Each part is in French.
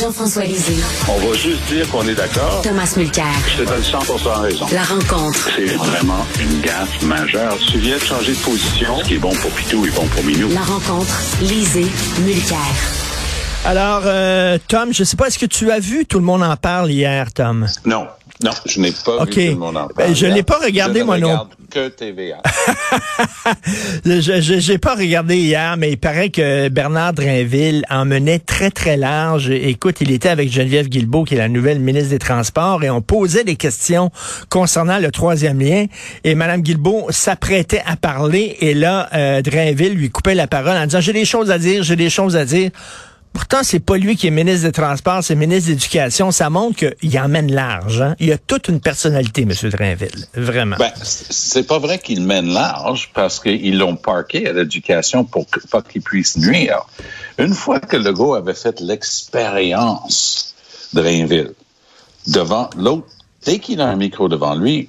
Jean-François Lisée. On va juste dire qu'on est d'accord. Thomas Mulcair. Je te donne 100 raison. La rencontre. C'est vraiment une gaffe majeure. Tu viens de changer de position. Ce qui est bon pour Pitou est bon pour Minou. La rencontre. Lisée. Mulcair. Alors, euh, Tom, je sais pas, est-ce que tu as vu Tout le monde en parle hier, Tom? Non. Non, je n'ai pas vu tout le monde en Ben, parle. je l'ai pas regardé, je ne moi, non. regarde que TVA. je j'ai pas regardé hier, mais il paraît que Bernard Drinville en menait très, très large. Écoute, il était avec Geneviève Guilbeault, qui est la nouvelle ministre des Transports, et on posait des questions concernant le troisième lien. Et Mme Guilbeault s'apprêtait à parler, et là, euh, Drainville lui coupait la parole en disant, j'ai des choses à dire, j'ai des choses à dire. Pourtant, c'est pas lui qui est ministre des Transports, c'est ministre de l'Éducation. Ça montre qu'il emmène large. hein. Il a toute une personnalité, M. Drainville. Vraiment. Ben, c'est pas vrai qu'ils mènent large parce qu'ils l'ont parqué à l'éducation pour que- pas qu'il puisse nuire. Une fois que Legault avait fait l'expérience de Rainville devant l'autre, dès qu'il a un micro devant lui,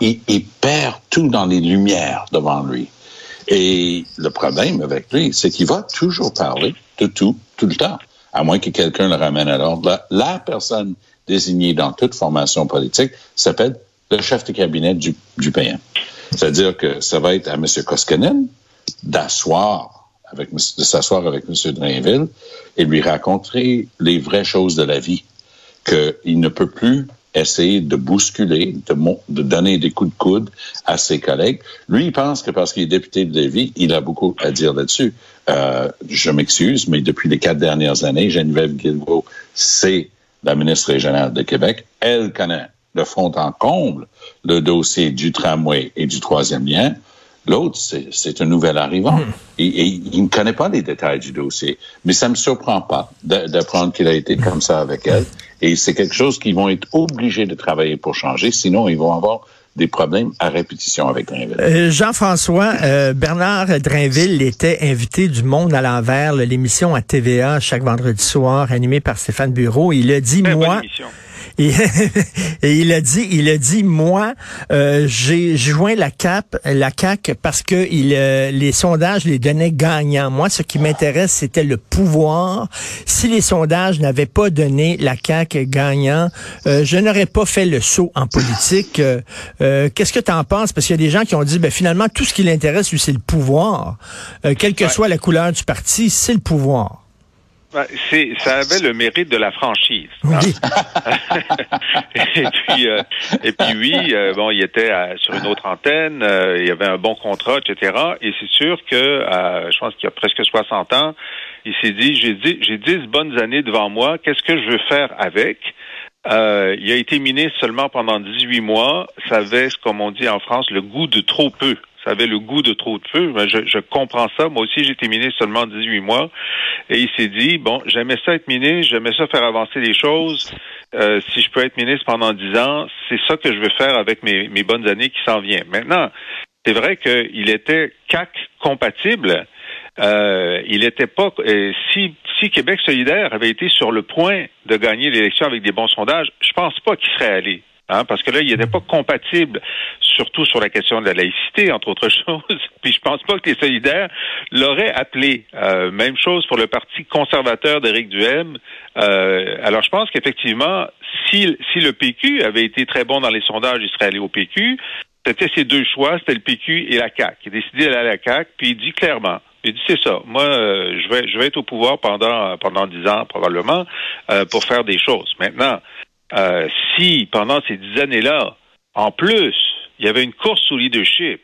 il perd tout dans les lumières devant lui. Et le problème avec lui, c'est qu'il va toujours parler de tout, tout le temps, à moins que quelqu'un le ramène à l'ordre. La, personne désignée dans toute formation politique s'appelle le chef de cabinet du, du. C'est-à-dire que ça va être à M. Koskinen d'asseoir avec, de s'asseoir avec M. Drainville et lui raconter les vraies choses de la vie, qu'il ne peut plus essayer de bousculer, de, de donner des coups de coude à ses collègues. Lui, il pense que parce qu'il est député de Lévis, il a beaucoup à dire là-dessus. Euh, je m'excuse, mais depuis les quatre dernières années, Geneviève Guilbeault, c'est la ministre régionale de Québec. Elle connaît de fond en comble le dossier du tramway et du troisième lien. L'autre, c'est un nouvel arrivant. Et, et il ne connaît pas les détails du dossier. Mais ça me surprend pas d'apprendre qu'il a été comme ça avec elle. Et c'est quelque chose qu'ils vont être obligés de travailler pour changer. Sinon, ils vont avoir des problèmes à répétition avec Drainville. Euh, Jean-François, euh, Bernard Drainville était invité du Monde à l'envers, l'émission à TVA chaque vendredi soir, animée par Stéphane Bureau. Il a dit, Très bonne moi, émission. Et, et il a dit, il a dit, moi, euh, j'ai joint la CAP, la CAC parce que il, euh, les sondages les donnaient gagnants. Moi, ce qui m'intéresse, c'était le pouvoir. Si les sondages n'avaient pas donné la CAC gagnant, euh, je n'aurais pas fait le saut en politique. Qu'est-ce que tu en penses? Parce qu'il y a des gens qui ont dit, ben finalement, tout ce qui l'intéresse, lui, c'est le pouvoir. Euh, quelle que Ouais. soit la couleur du parti, c'est le pouvoir. C'est, ça avait le mérite de la franchise. hein. Oui. et puis, euh, et puis oui, euh, bon, il était à- sur une autre antenne, euh, il y avait un bon contrat, etc. Et c'est sûr que, euh, je pense qu'il y a presque 60 ans, il s'est dit, j'ai dit, j'ai 10 bonnes années devant moi, qu'est-ce que je veux faire avec? Euh, il a été ministre seulement pendant 18 mois. Ça avait, comme on dit en France, le goût de trop peu. Ça avait le goût de trop de. Ben, Je, je comprends ça. Moi aussi, j'ai été ministre seulement 18 mois. Et il s'est dit, bon, j'aimais ça être ministre, j'aimais ça faire avancer les choses. Euh, si je peux être ministre pendant 10 ans, c'est ça que je veux faire avec mes, mes bonnes années qui s'en viennent. Maintenant, c'est vrai qu'il était CAC compatible. Euh, il était pas. euh, si, si Québec solidaire avait été sur le point de gagner l'élection avec des bons sondages, je pense pas qu'il serait allé. Hein, parce que là, il n'était pas compatible, surtout sur la question de la laïcité, entre autres choses. Puis je pense pas que les solidaires l'auraient appelé. Euh, même chose pour le Parti conservateur d'Éric Duhem. Euh, alors je pense qu'effectivement, si, si le PQ avait été très bon dans les sondages, il serait allé au PQ. C'était ses deux choix, c'était le PQ et la CAQ. Il a décidé d'aller à la CAQ, puis il dit clairement, il dit c'est ça. Moi, euh, je vais je vais être au pouvoir pendant pendant dix ans probablement euh, pour faire des choses. Maintenant, euh, si pendant ces dix années-là, en plus, il y avait une course au leadership,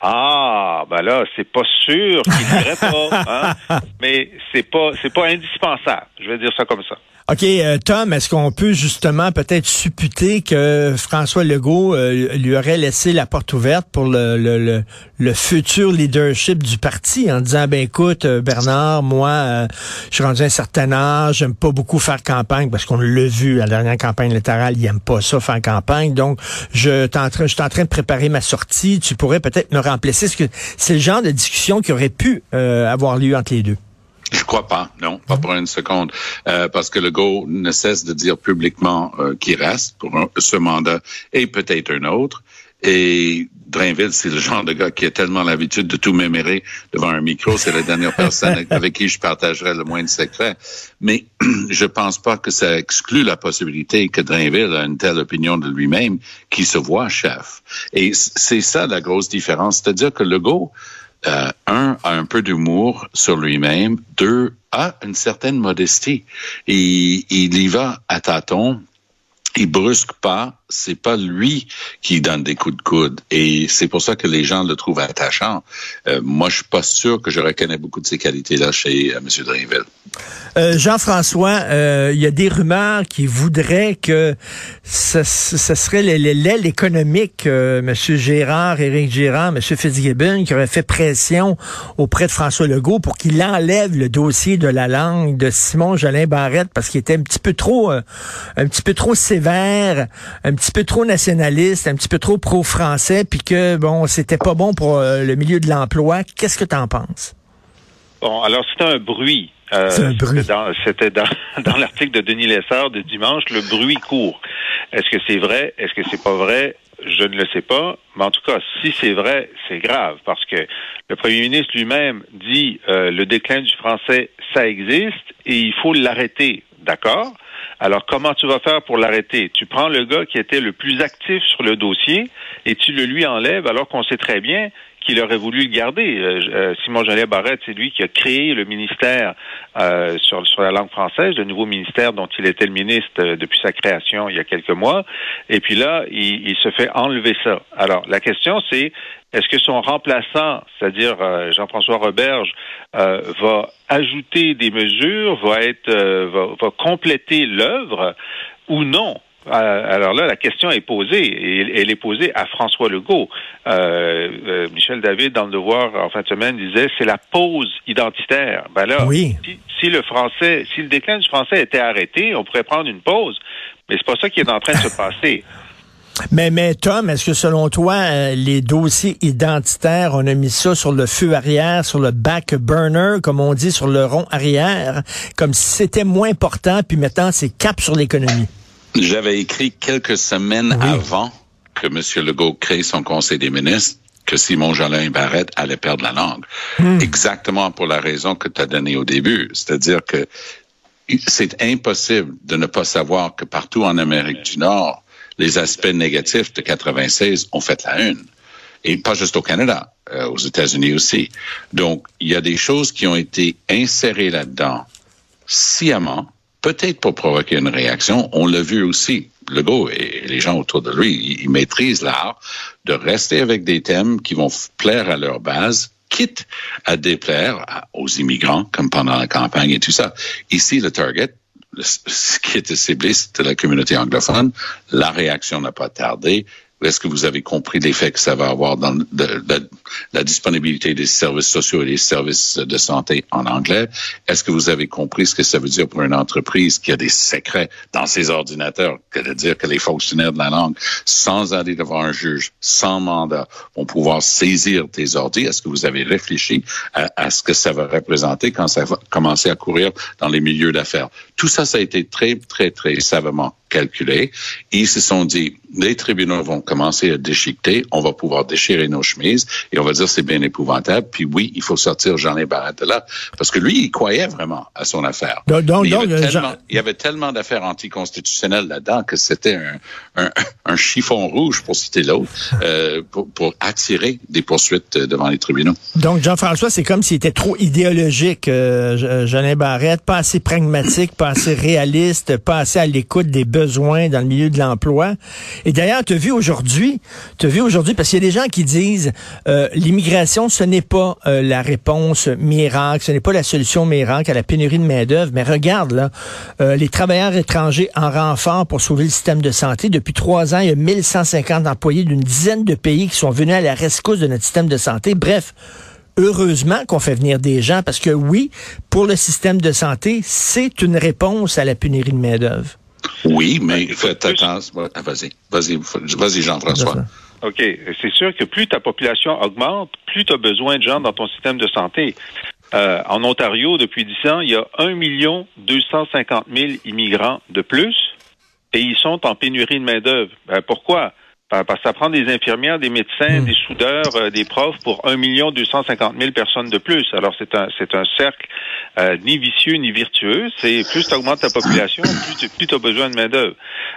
ah, ben là, c'est pas sûr qu'il n'irait pas, hein? mais c'est pas c'est pas indispensable. Je vais dire ça comme ça. OK, euh, Tom, est-ce qu'on peut justement peut-être supputer que François Legault euh, lui aurait laissé la porte ouverte pour le, le, le, le futur leadership du parti en disant, ben écoute, euh, Bernard, moi, je suis rendu à un certain âge, j'aime pas beaucoup faire campagne parce qu'on l'a vu à la dernière campagne électorale, il aime pas ça faire campagne, donc je, je suis en train de préparer ma sortie, tu pourrais peut-être me que c'est le genre de discussion qui aurait pu euh, avoir lieu entre les deux? Je crois pas, non, pas pour une seconde, euh, parce que le go ne cesse de dire publiquement euh, qu'il reste pour ce mandat et peut-être un autre. Et Drainville, c'est le genre de gars qui a tellement l'habitude de tout mémérer devant un micro. C'est la dernière personne avec qui je partagerai le moins de secrets. Mais je pense pas que ça exclut la possibilité que Drainville a une telle opinion de lui-même qui se voit chef. Et c'est ça la grosse différence. C'est-à-dire que Legault, euh, un, a un peu d'humour sur lui-même. Deux, a une certaine modestie. Et il y va à tâtons. Il brusque pas c'est pas lui qui donne des coups de coude et c'est pour ça que les gens le trouvent attachant. Euh, moi, je suis pas sûr que je reconnais beaucoup de ces qualités-là chez euh, M. Drainville. Euh, Jean-François, euh, il y a des rumeurs qui voudraient que ce, ce serait l'aile économique, M. Gérard, Éric Gérard, M. Fitzgibbon, qui aurait fait pression auprès de François Legault pour qu'il enlève le dossier de la langue de Simon Jolin Barrette parce qu'il était un petit peu trop, un petit peu trop sévère, petit peu trop nationaliste, un petit peu trop pro-français, puis que, bon, c'était pas bon pour euh, le milieu de l'emploi. Qu'est-ce que tu en penses? Bon, alors c'est un bruit. Euh. C'était dans, dans, l'article de Denis Lessard de dimanche, le bruit court. Est-ce que c'est vrai? Est-ce que c'est pas vrai? Je ne le sais pas, mais en tout cas, si c'est vrai, c'est grave parce que le premier ministre lui-même dit euh, le déclin du français, ça existe et il faut l'arrêter. D'accord? Alors, comment tu vas faire pour l'arrêter? Tu prends le gars qui était le plus actif sur le dossier et tu le lui enlèves alors qu'on sait très bien qu'il aurait voulu le garder. Euh, euh, Simon Jolet Barrette, c'est lui qui a créé le ministère euh, sur, la langue française, le nouveau ministère dont il était le ministre depuis sa création il y a quelques mois. Et puis là, il, il se fait enlever ça. Alors, la question, c'est est-ce que son remplaçant, c'est-à-dire Jean-François Roberge, va ajouter des mesures, va être, va compléter l'œuvre ou non? Euh, alors là, la question est posée, et elle est posée à François Legault. Euh, euh, Michel David, dans le Devoir, en fin de semaine, disait c'est la pause identitaire. Ben là, oui. si, le français, si le déclin du français était arrêté, on pourrait prendre une pause, mais c'est pas ça qui est en train de se passer. Mais, mais Tom, est-ce que selon toi, les dossiers identitaires, on a mis ça sur le feu arrière, sur le back burner, comme on dit, sur le rond arrière, comme si c'était moins important, puis maintenant c'est cap sur l'économie? J'avais écrit quelques semaines avant que M. Legault crée son Conseil des ministres que Simon Jolin Barrette allait perdre la langue. Hmm. Exactement pour la raison que tu as donnée au début. C'est-à-dire que c'est impossible de ne pas savoir que partout en Amérique du Nord, les aspects négatifs de 96 ont fait la une. Et pas juste au Canada, euh, aux États-Unis aussi. Donc, il y a des choses qui ont été insérées là-dedans sciemment peut-être pour provoquer une réaction. On l'a vu aussi. Legault et les gens autour de lui, ils maîtrisent l'art de rester avec des thèmes qui vont plaire à leur base, quitte à déplaire aux immigrants, comme pendant la campagne et tout ça. Ici, le target, ce qui était ciblé, c'était la communauté anglophone. La réaction n'a pas tardé. Est-ce que vous avez compris l'effet que ça va avoir dans la disponibilité des services sociaux et des services de santé en anglais? Est-ce que vous avez compris ce que ça veut dire pour une entreprise qui a des secrets dans ses ordinateurs, que de dire que les fonctionnaires de la langue, sans aller devant un juge, sans mandat, vont pouvoir saisir tes ordi? Est-ce que vous avez réfléchi à, à, ce que ça va représenter quand ça va commencer à courir dans les milieux d'affaires? Tout ça, ça a été très, très, très savamment calculé. Ils se sont dit, les tribunaux vont commencer à déchiqueter, on va pouvoir déchirer nos chemises et on va dire c'est bien épouvantable. Puis oui, il faut sortir Jean-Léon Barrette de là parce que lui, il croyait vraiment à son affaire. Donc, donc, il, y donc, avait Jean... tellement, il y avait tellement d'affaires anticonstitutionnelles là-dedans que c'était un, un, un, chiffon rouge, pour citer l'autre, euh, pour, pour, attirer des poursuites devant les tribunaux. Donc, Jean-François, c'est comme s'il était trop idéologique, euh, Jean-Léon Barrette, pas assez pragmatique, pas assez réaliste, pas assez à l'écoute des besoins dans le milieu de l'emploi. Et d'ailleurs, tu as vu aujourd'hui, tu as vu aujourd'hui, parce qu'il y a des gens qui disent euh, l'immigration, ce n'est pas euh, la réponse miracle, ce n'est pas la solution miracle à la pénurie de main-d'œuvre. Mais regarde là, euh, les travailleurs étrangers en renfort pour sauver le système de santé. Depuis trois ans, il y a 1150 employés d'une dizaine de pays qui sont venus à la rescousse de notre système de santé. Bref, heureusement qu'on fait venir des gens parce que oui, pour le système de santé, c'est une réponse à la pénurie de main-d'œuvre. Oui, mais faites attention. Vas-y, vas-y, vas-y, Jean-François. OK. C'est sûr que plus ta population augmente, plus tu as besoin de gens dans ton système de santé. Euh, en Ontario, depuis 10 ans, il y a 1 million 250 000 immigrants de plus et ils sont en pénurie de main-d'œuvre. Ben, pourquoi? Parce que ça prend des infirmières, des médecins, des soudeurs, euh, des profs pour 1 million 250 000 personnes de plus. Alors c'est un c'est un cercle euh, ni vicieux ni virtueux. C'est plus tu augmentes ta population, plus tu as besoin de main d'œuvre.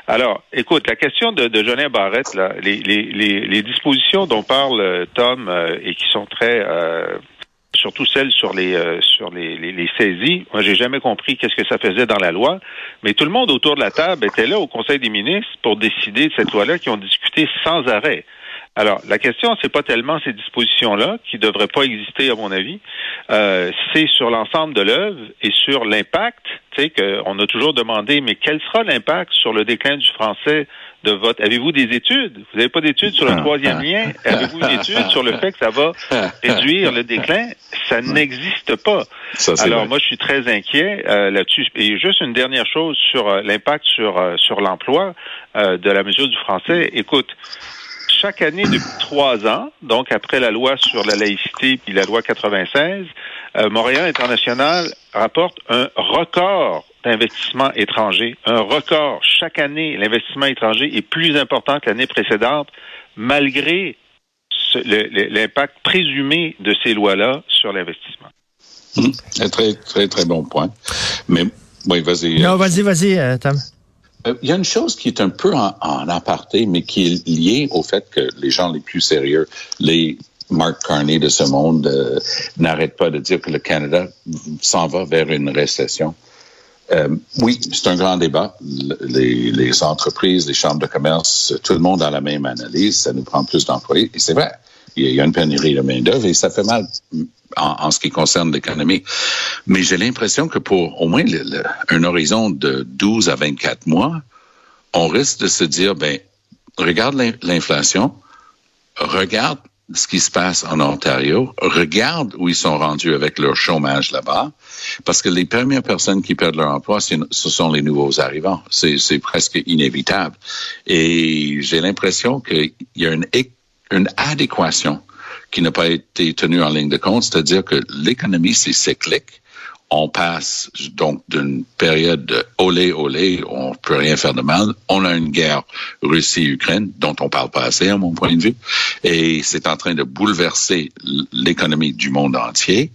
Alors, écoute, la question de, de Jolin Barrette, là, les, les, les, les dispositions dont parle euh, Tom et qui sont très surtout celles sur les euh, sur les, les, les, saisies. Moi, j'ai jamais compris qu'est-ce que ça faisait dans la loi, mais tout le monde autour de la table était là au Conseil des ministres pour décider de cette loi-là, qui ont discuté sans arrêt. Alors, la question, c'est pas tellement ces dispositions-là qui devraient pas exister, à mon avis. Euh, c'est sur l'ensemble de l'œuvre et sur l'impact. Tu sais qu'on a toujours demandé, mais quel sera l'impact sur le déclin du français de votre. Avez-vous des études? Vous n'avez pas d'études sur le troisième lien? Avez-vous une étude sur le fait que ça va réduire le déclin? Ça n'existe pas. Alors moi, je suis très inquiet euh, là-dessus. Et juste une dernière chose sur euh, l'impact sur euh, sur l'emploi de la mesure du français. Écoute chaque année depuis trois ans, donc après la loi sur la laïcité puis la loi 96, euh, Montréal International rapporte un record d'investissement étranger, un record. Chaque année, l'investissement étranger est plus important que l'année précédente, malgré l'impact présumé de ces lois-là sur l'investissement. Mmh. Très, très, très bon point. Mais, oui, vas-y. Non, vas-y, vas-y, euh, Tom. Euh, il y a une chose qui est un peu en, aparté, mais qui est liée au fait que les gens les plus sérieux, les Mark Carney de ce monde, euh, n'arrêtent pas de dire que le Canada s'en va vers une récession. Euh, oui, c'est un grand débat. Les, les, entreprises, les chambres de commerce, tout le monde a la même analyse. Ça nous prend plus d'employés. Et c'est vrai, il y a une pénurie de main-d'œuvre et ça fait mal en, ce qui concerne l'économie. Mais j'ai l'impression que pour au moins un horizon de 12 à 24 mois, on risque de se dire, ben, regarde l'inflation, regarde ce qui se passe en Ontario, regarde où ils sont rendus avec leur chômage là-bas, parce que les premières personnes qui perdent leur emploi, ce sont les nouveaux arrivants. C'est presque inévitable. Et j'ai l'impression qu'il y a une, adéquation qui n'a pas été tenu en ligne de compte, c'est-à-dire que l'économie, c'est cyclique. On passe donc d'une période de olé olé, on peut rien faire de mal. On a une guerre Russie-Ukraine dont on parle pas assez à mon point de vue, et c'est en train de bouleverser l'économie du monde entier.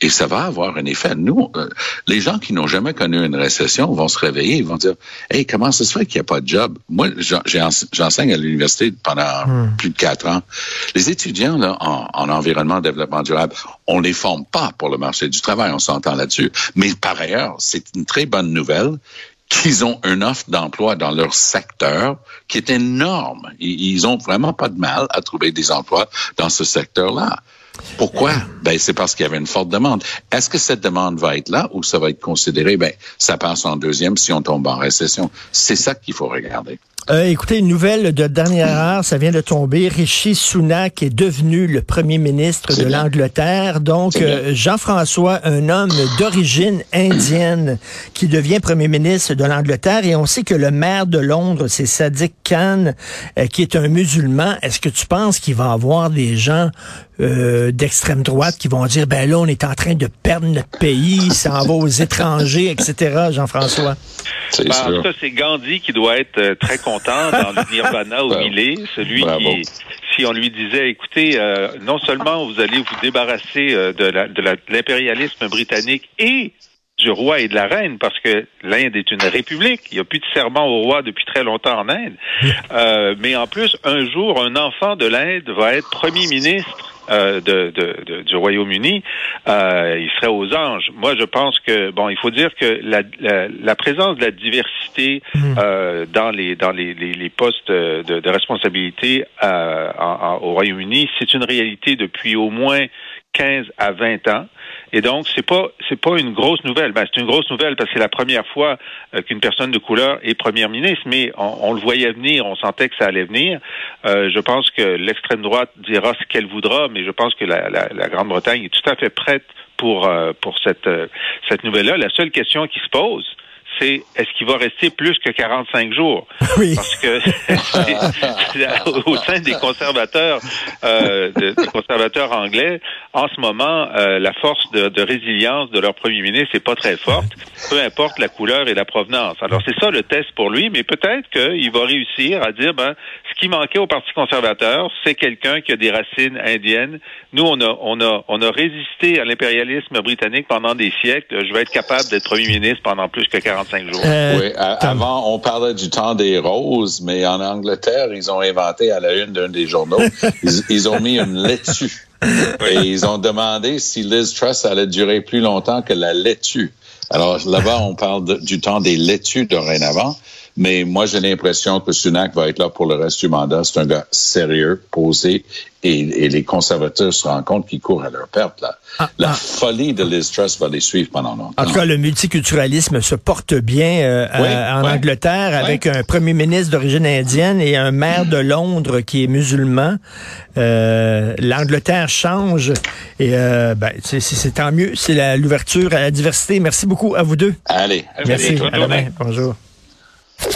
Et ça va avoir un effet. Nous, euh, les gens qui n'ont jamais connu une récession vont se réveiller, ils vont dire, hey, comment ça se fait qu'il n'y a pas de job? Moi, j'enseigne à l'université pendant hmm. plus de quatre ans. Les étudiants là, en, en environnement, développement durable, on les forme pas pour le marché du travail, on s'entend là-dessus. Mais par ailleurs, c'est une très bonne nouvelle qu'ils ont une offre d'emploi dans leur secteur qui est énorme. Ils ont vraiment pas de mal à trouver des emplois dans ce secteur-là. Pourquoi? Ben, c'est parce qu'il y avait une forte demande. Est-ce que cette demande va être là ou ça va être considéré, ben, ça passe en deuxième si on tombe en récession? C'est ça qu'il faut regarder. Euh, écoutez, une nouvelle de dernière heure, ça vient de tomber. Rishi Sunak est devenu le premier ministre de l'Angleterre. Donc, euh, Jean-François, un homme d'origine indienne qui devient premier ministre de l'Angleterre. Et on sait que le maire de Londres, c'est Sadiq Khan, euh, qui est un musulman. Est-ce que tu penses qu'il va avoir des gens d'extrême droite qui vont dire, ben là, on est en train de perdre notre pays, ça en va aux étrangers, etc., Jean-François? Ben, ça, c'est Gandhi qui doit être très content dans le nirvana où il est, celui qui, si on lui disait, écoutez, euh, non seulement vous allez vous débarrasser euh, de l'impérialisme britannique et du roi et de la reine, parce que l'Inde est une république. Il n'y a plus de serment au roi depuis très longtemps en Inde. Euh, mais en plus, un jour, un enfant de l'Inde va être premier ministre euh, de, de, du Royaume-Uni, euh, il serait aux anges. Moi, je pense que bon, il faut dire que la, la, présence de la diversité hmm. euh, dans les dans les, les, postes de, responsabilité au Royaume-Uni, c'est une réalité depuis au moins 15 à 20 ans. Et donc, c'est pas c'est pas une grosse nouvelle. Ben, c'est une grosse nouvelle parce que c'est la première fois euh, qu'une personne de couleur est première ministre, mais on, le voyait venir, on sentait que ça allait venir. Euh, je pense que l'extrême droite dira ce qu'elle voudra, mais je pense que la, la, Grande-Bretagne est tout à fait prête pour euh, pour cette cette nouvelle-là. La seule question qui se pose, c'est est-ce qu'il va rester plus que 45 jours? Oui. Parce que au sein des conservateurs, euh, des conservateurs anglais, en ce moment, euh, la force de, de, résilience de leur premier ministre n'est pas très forte, peu importe la couleur et la provenance. Alors c'est ça le test pour lui, mais peut-être qu'il va réussir à dire, ben, ce qui manquait au Parti conservateur, c'est quelqu'un qui a des racines indiennes. Nous, on a, on a, on a résisté à l'impérialisme britannique pendant des siècles. Je vais être capable d'être premier ministre pendant plus que 45 jours. Euh, oui, avant, on parlait du temps des roses, mais en Angleterre, ils ont inventé à la une d'un des journaux, ils, ils, ont mis une laitue. Et ils ont demandé si Liz Truss allait durer plus longtemps que la laitue. Alors là-bas, on parle de, du temps des laitues dorénavant. Mais moi, j'ai l'impression que Sunak va être là pour le reste du mandat. C'est un gars sérieux, posé, et, et, les conservateurs se rendent compte qu'ils courent à leur perte. Là. Ah, la ah. folie de Liz Truss va les suivre pendant longtemps. En tout cas, le multiculturalisme se porte bien euh, oui, en oui, Angleterre avec un premier ministre d'origine indienne et un maire de Londres qui est musulman. Euh, L'Angleterre change et euh, ben, c'est tant mieux. C'est l'ouverture à la diversité. Merci beaucoup à vous deux. Allez. Merci. À demain. Bonjour.